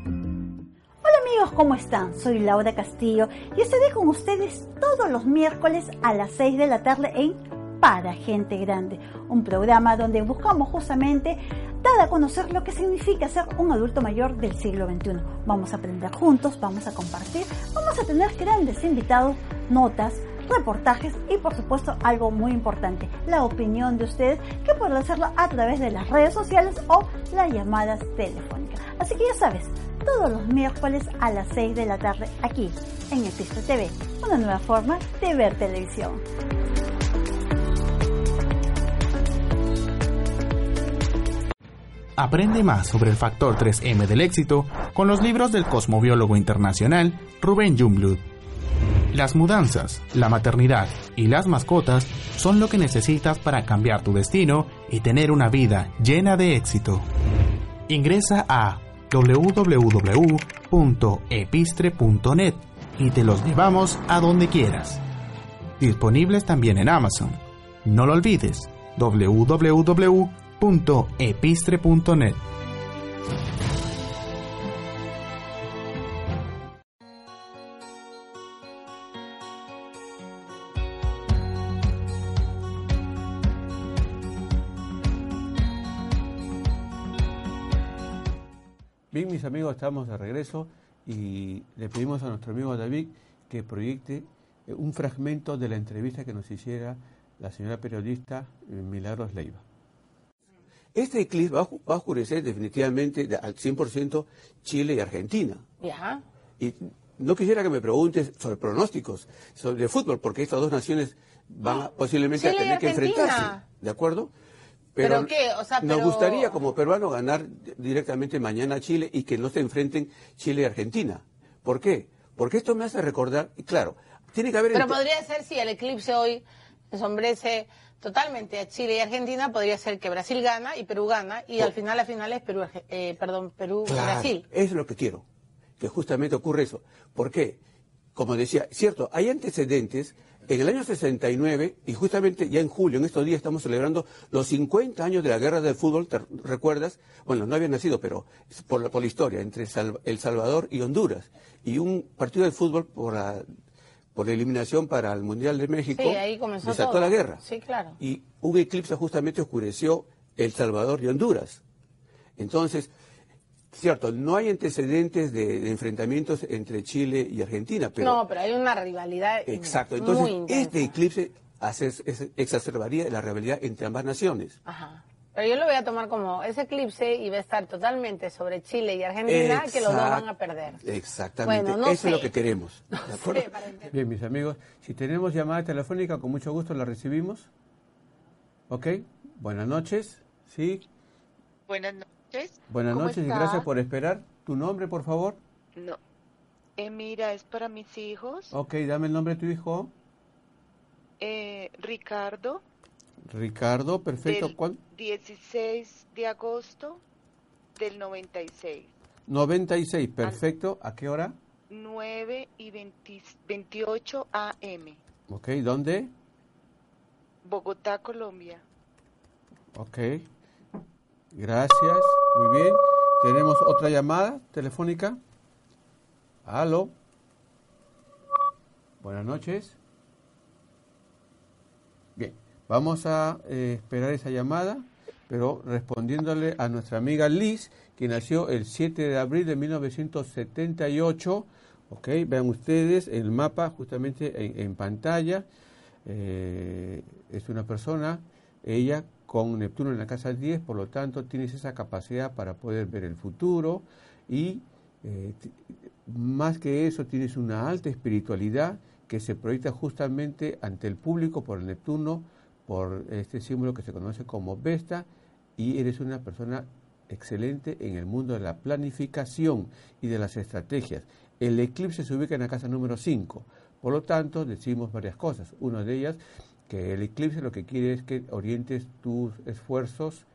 Hola amigos, ¿cómo están? Soy Laura Castillo y estaré con ustedes todos los miércoles a las 6 de la tarde en Para Gente Grande, un programa donde buscamos justamente dar a conocer lo que significa ser un adulto mayor del siglo XXI. Vamos a aprender juntos, vamos a compartir, vamos a tener grandes invitados, notas, reportajes y por supuesto algo muy importante, la opinión de ustedes que pueden hacerlo a través de las redes sociales o las llamadas telefónicas. Así que ya sabes, todos los miércoles a las 6 de la tarde aquí en Epistre TV, una nueva forma de ver televisión. Aprende más sobre el factor 3M del éxito con los libros del cosmobiólogo internacional Rubén Jungblut. Las mudanzas, la maternidad y las mascotas son lo que necesitas para cambiar tu destino y tener una vida llena de éxito. Ingresa a www.epistre.net y te los llevamos a donde quieras. Disponibles también en Amazon. No lo olvides, www.epistre.net. mis amigos, estamos de regreso y le pedimos a nuestro amigo David que proyecte eh, un fragmento de la entrevista que nos hiciera la señora periodista eh, Milagros Leiva. Este eclipse va, a ju- va a oscurecer definitivamente de- al 100% Chile y Argentina. Ya. Y no quisiera que me preguntes sobre pronósticos, sobre fútbol, porque estas dos naciones van posiblemente a Chile tener que enfrentarse. ¿De acuerdo? ¿Pero qué? O sea, nos gustaría como peruano ganar directamente mañana a Chile y que no se enfrenten Chile y Argentina. ¿Por qué? Porque esto me hace recordar, y claro, tiene que haber... Pero podría ser si el eclipse hoy ensombrece totalmente a Chile y Argentina, podría ser que Brasil gana y Perú gana y al final la final es Perú, eh, perdón, Perú Claro, Brasil. Es lo que quiero, que justamente ocurre eso. ¿Por qué? Como decía, cierto, hay antecedentes. En el año 69, y justamente ya en julio, en estos días, estamos celebrando los 50 años de la guerra del fútbol, ¿te recuerdas? Bueno, no había nacido, pero por la, por la historia, entre El Salvador y Honduras. Y un partido de fútbol por la, por la eliminación para el Mundial de México Sí, ahí comenzó desató todo. la guerra. Sí, claro. Y un eclipse justamente oscureció El Salvador y Honduras. Entonces, cierto, no hay antecedentes de, de enfrentamientos entre Chile y Argentina, pero no, pero hay una rivalidad exacto. muy Entonces, intensa. este eclipse hace- es- exacerbaría la rivalidad entre ambas naciones. Ajá. Pero yo lo voy a tomar como ese eclipse y va a estar totalmente sobre Chile y Argentina, que los dos van a perder. Exactamente, Bueno, no eso es lo que queremos. (laughs) ¿de acuerdo? Bien, mis amigos, si tenemos llamada telefónica, con mucho gusto la recibimos. ¿Ok? Buenas noches. Sí. Buenas noches. Buenas ¿Cómo noches y gracias por esperar. ¿Tu nombre, por favor? No. Eh, mira, es para mis hijos. Ok, dame el nombre de tu hijo. Eh, Ricardo, Ricardo, perfecto. del ¿Cuál? 16 de agosto del 96. 96, perfecto. ¿A qué hora? 9 y 20 28 AM. Ok, ¿dónde? Bogotá, Colombia. Ok. Gracias. Muy bien. Tenemos otra llamada telefónica. Aló. Buenas noches. Bien, vamos a eh, esperar esa llamada, pero respondiéndole a nuestra amiga Liz, que nació el 7 de abril de 1978. Ok, vean ustedes el mapa justamente en, pantalla. Eh, es una persona, ella con Neptuno en la casa 10, por lo tanto tienes esa capacidad para poder ver el futuro y eh, más que eso tienes una alta espiritualidad que se proyecta justamente ante el público por el Neptuno, por este símbolo que se conoce como Vesta y eres una persona excelente en el mundo de la planificación y de las estrategias. El eclipse se ubica en la casa número 5, por lo tanto decimos varias cosas. Una de ellas, que el eclipse lo que quiere es que orientes tus esfuerzos,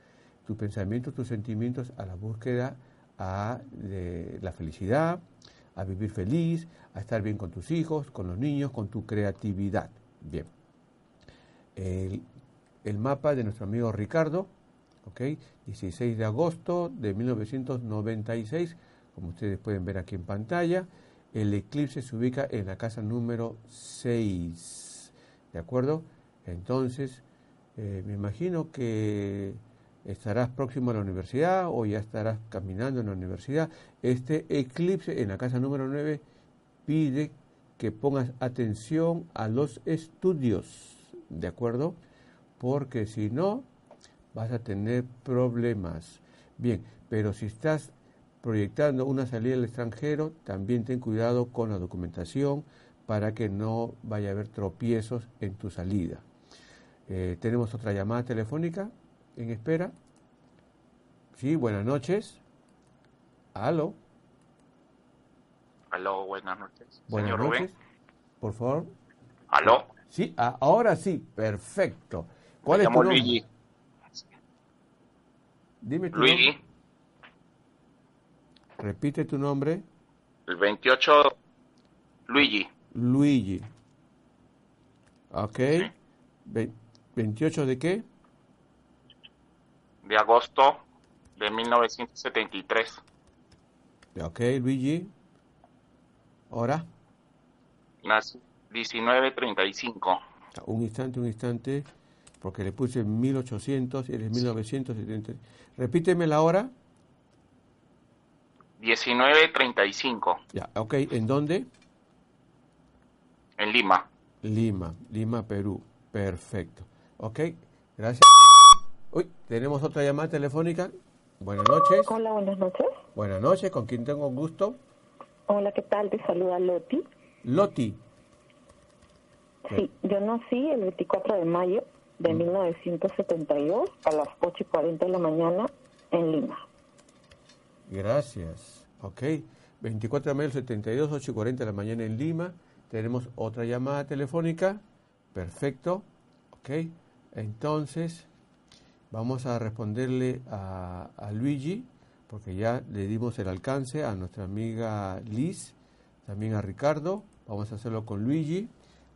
tus pensamientos, tus sentimientos a la búsqueda a de la felicidad, a vivir feliz, a estar bien con tus hijos, con los niños, con tu creatividad. Bien. El, el mapa de nuestro amigo Ricardo, ¿ok? 16 de agosto de 1996, como ustedes pueden ver aquí en pantalla. El eclipse se ubica en la casa número 6, ¿de acuerdo? Entonces, eh, me imagino que estarás próximo a la universidad o ya estarás caminando en la universidad. Este eclipse en la casa número 9 pide que pongas atención a los estudios, ¿de acuerdo? Porque si no, vas a tener problemas. Bien, pero si estás proyectando una salida al extranjero, también ten cuidado con la documentación para que no vaya a haber tropiezos en tu salida. Eh, tenemos otra llamada telefónica en espera. Sí, buenas noches. Aló. Aló, buenas noches. Buenas Señor noches. Rubén. Por favor. Aló. Sí, a- ahora sí, perfecto. ¿Cuál Me es tu nombre? Luigi. Dime tu Luigi, nombre. Repite tu nombre. el 28. Luigi, Luigi. Ok. Ve- ¿28 de qué? de agosto de 1973. Ok, Luigi. Ahora. Nací 1935. Un instante, un instante. Porque le puse 1800 y eres 1970. Repíteme la hora. 1935. Ya, ok. ¿En dónde? En Lima. Lima, Lima, Perú. Perfecto. Ok, gracias. Uy, tenemos otra llamada telefónica. Buenas noches. Hola, buenas noches. Buenas noches, ¿con quién tengo gusto? Hola, ¿qué tal? Te saluda Loti. Loti. Sí, yo nací el 24 de mayo de 1972 a las 8 y 40 de la mañana en Lima. Gracias. Ok, 24 de mayo del 72, 8 y 40 de la mañana en Lima. Tenemos otra llamada telefónica. Perfecto. Ok, entonces vamos a responderle a, Luigi, porque ya le dimos el alcance a nuestra amiga Liz, también a Ricardo. Vamos a hacerlo con Luigi.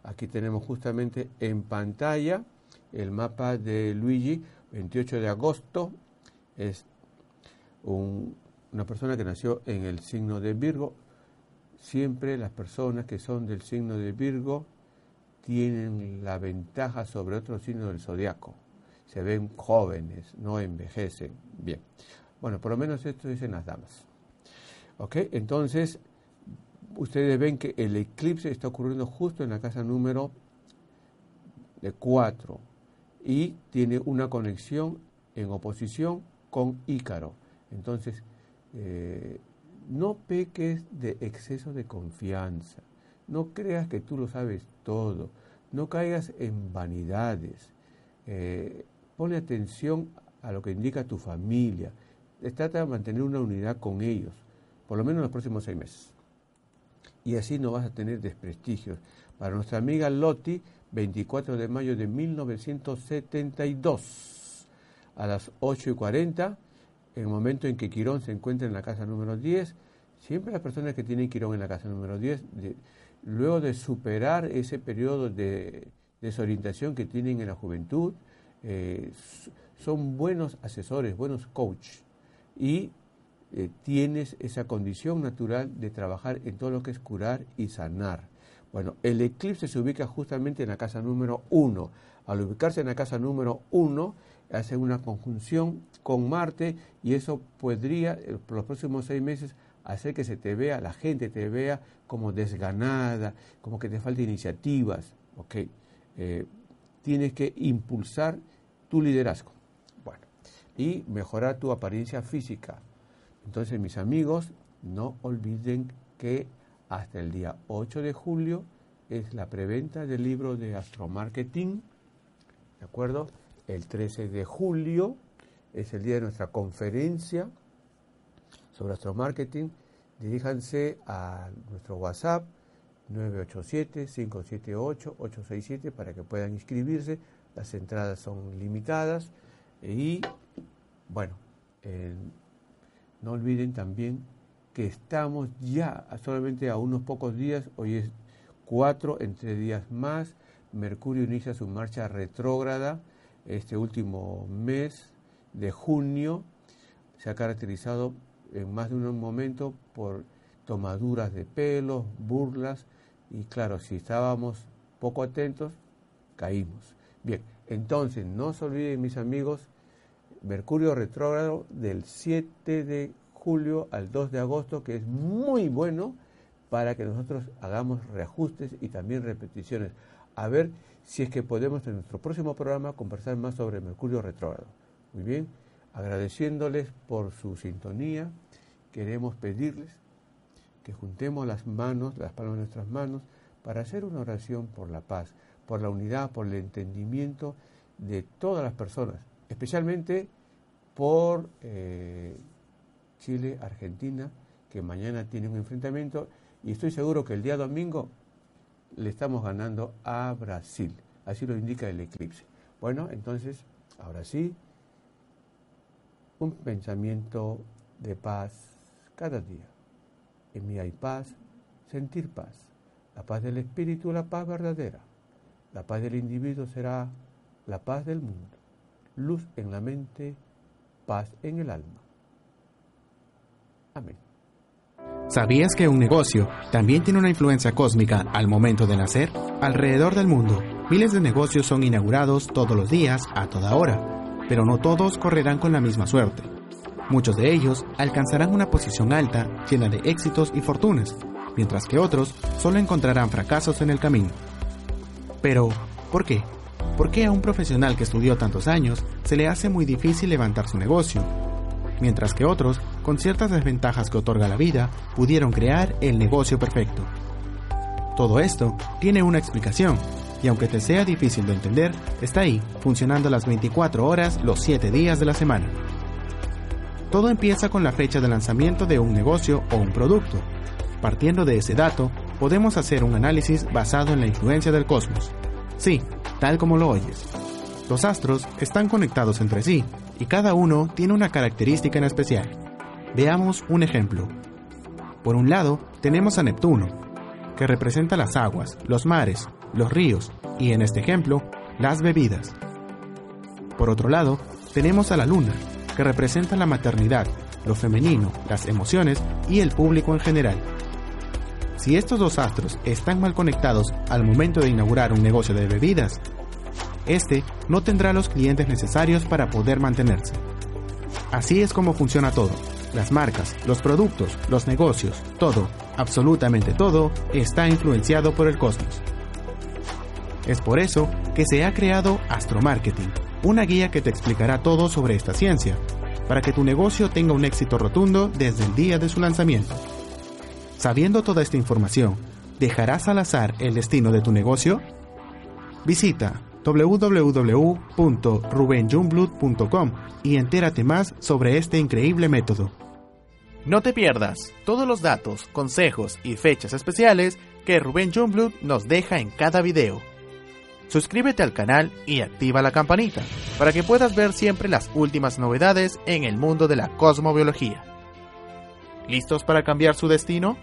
Aquí tenemos justamente en pantalla el mapa de Luigi, 28 de agosto. Es un- una persona que nació en el signo de Virgo. Siempre las personas que son del signo de Virgo tienen la ventaja sobre otros signos del zodiaco. Se ven jóvenes, no envejecen. Bien. Bueno, por lo menos esto dicen las damas. ¿Ok? Entonces, ustedes ven que el eclipse está ocurriendo justo en la casa número de 4 y tiene una conexión en oposición con Ícaro. Entonces, eh, no peques de exceso de confianza. No creas que tú lo sabes todo. No caigas en vanidades. Eh, pone atención a lo que indica tu familia. Trata de mantener una unidad con ellos, por lo menos en los próximos seis meses. Y así no vas a tener desprestigios. Para nuestra amiga Loti, 24 de mayo de 1972, a las 8 y 40, en el momento en que Quirón se encuentra en la casa número 10, siempre las personas que tienen Quirón en la casa número 10, de- luego de superar ese periodo de desorientación que tienen en la juventud, eh, son buenos asesores, buenos coach y eh, tienes esa condición natural de trabajar en todo lo que es curar y sanar. Bueno, el eclipse se ubica justamente en la casa número 1. Al ubicarse en la casa número 1, hace una conjunción con Marte y eso podría, eh, por los próximos seis meses, hacer que se te vea, la gente te vea como desganada, como que te falta iniciativas. ¿ok? Eh, tienes que impulsar tu liderazgo. Bueno, y mejorar tu apariencia física. Entonces, mis amigos, no olviden que hasta el día 8 de julio es la preventa del libro de astromarketing, ¿de acuerdo? El 13 de julio es el día de nuestra conferencia sobre astromarketing. Diríjanse a nuestro WhatsApp 987-578-867 para que puedan inscribirse. Las entradas son limitadas y, bueno, eh, no olviden también que estamos ya solamente a unos pocos días, hoy es 4, entre días más, Mercurio inicia su marcha retrógrada este último mes de junio, se ha caracterizado en más de un momento por tomaduras de pelos, burlas, y claro, si estábamos poco atentos, caímos. Bien, entonces no se olviden mis amigos, Mercurio retrógrado del 7 de julio al 2 de agosto, que es muy bueno para que nosotros hagamos reajustes y también repeticiones. A ver si es que podemos en nuestro próximo programa conversar más sobre Mercurio retrógrado. Muy bien, agradeciéndoles por su sintonía, queremos pedirles que juntemos las manos, las palmas de nuestras manos, para hacer una oración por la paz, por la unidad, por el entendimiento de todas las personas, especialmente por eh, Chile, Argentina, que mañana tiene un enfrentamiento y estoy seguro que el día domingo le estamos ganando a Brasil. Así lo indica el eclipse. Bueno, entonces, ahora sí, un pensamiento de paz cada día. En mí hay paz, sentir paz. La paz del espíritu, la paz verdadera. La paz del individuo será la paz del mundo. Luz en la mente, paz en el alma. Amén. ¿Sabías que un negocio también tiene una influencia cósmica al momento de nacer? Alrededor del mundo, miles de negocios son inaugurados todos los días, a toda hora, pero no todos correrán con la misma suerte. Muchos de ellos alcanzarán una posición alta, llena de éxitos y fortunas, mientras que otros solo encontrarán fracasos en el camino. Pero, ¿por qué? ¿Por qué a un profesional que estudió tantos años se le hace muy difícil levantar su negocio? Mientras que otros, con ciertas desventajas que otorga la vida, pudieron crear el negocio perfecto. Todo esto tiene una explicación, y aunque te sea difícil de entender, está ahí, funcionando las 24 horas los 7 días de la semana. Todo empieza con la fecha de lanzamiento de un negocio o un producto. Partiendo de ese dato, podemos hacer un análisis basado en la influencia del cosmos. Sí, tal como lo oyes. Los astros están conectados entre sí y cada uno tiene una característica en especial. Veamos un ejemplo. Por un lado, tenemos a Neptuno, que representa las aguas, los mares, los ríos y, en este ejemplo, las bebidas. Por otro lado, tenemos a la Luna, que representa la maternidad, lo femenino, las emociones y el público en general. Si estos dos astros están mal conectados al momento de inaugurar un negocio de bebidas, este no tendrá los clientes necesarios para poder mantenerse. Así es como funciona todo. Las marcas, los productos, los negocios, todo, absolutamente todo, está influenciado por el cosmos. Es por eso que se ha creado Astromarketing, una guía que te explicará todo sobre esta ciencia, para que tu negocio tenga un éxito rotundo desde el día de su lanzamiento. Sabiendo toda esta información, ¿dejarás al azar el destino de tu negocio? Visita www.rubenjungblood.com y entérate más sobre este increíble método. No te pierdas todos los datos, consejos y fechas especiales que Rubén Jungblood nos deja en cada video. Suscríbete al canal y activa la campanita para que puedas ver siempre las últimas novedades en el mundo de la cosmobiología. ¿Listos para cambiar su destino?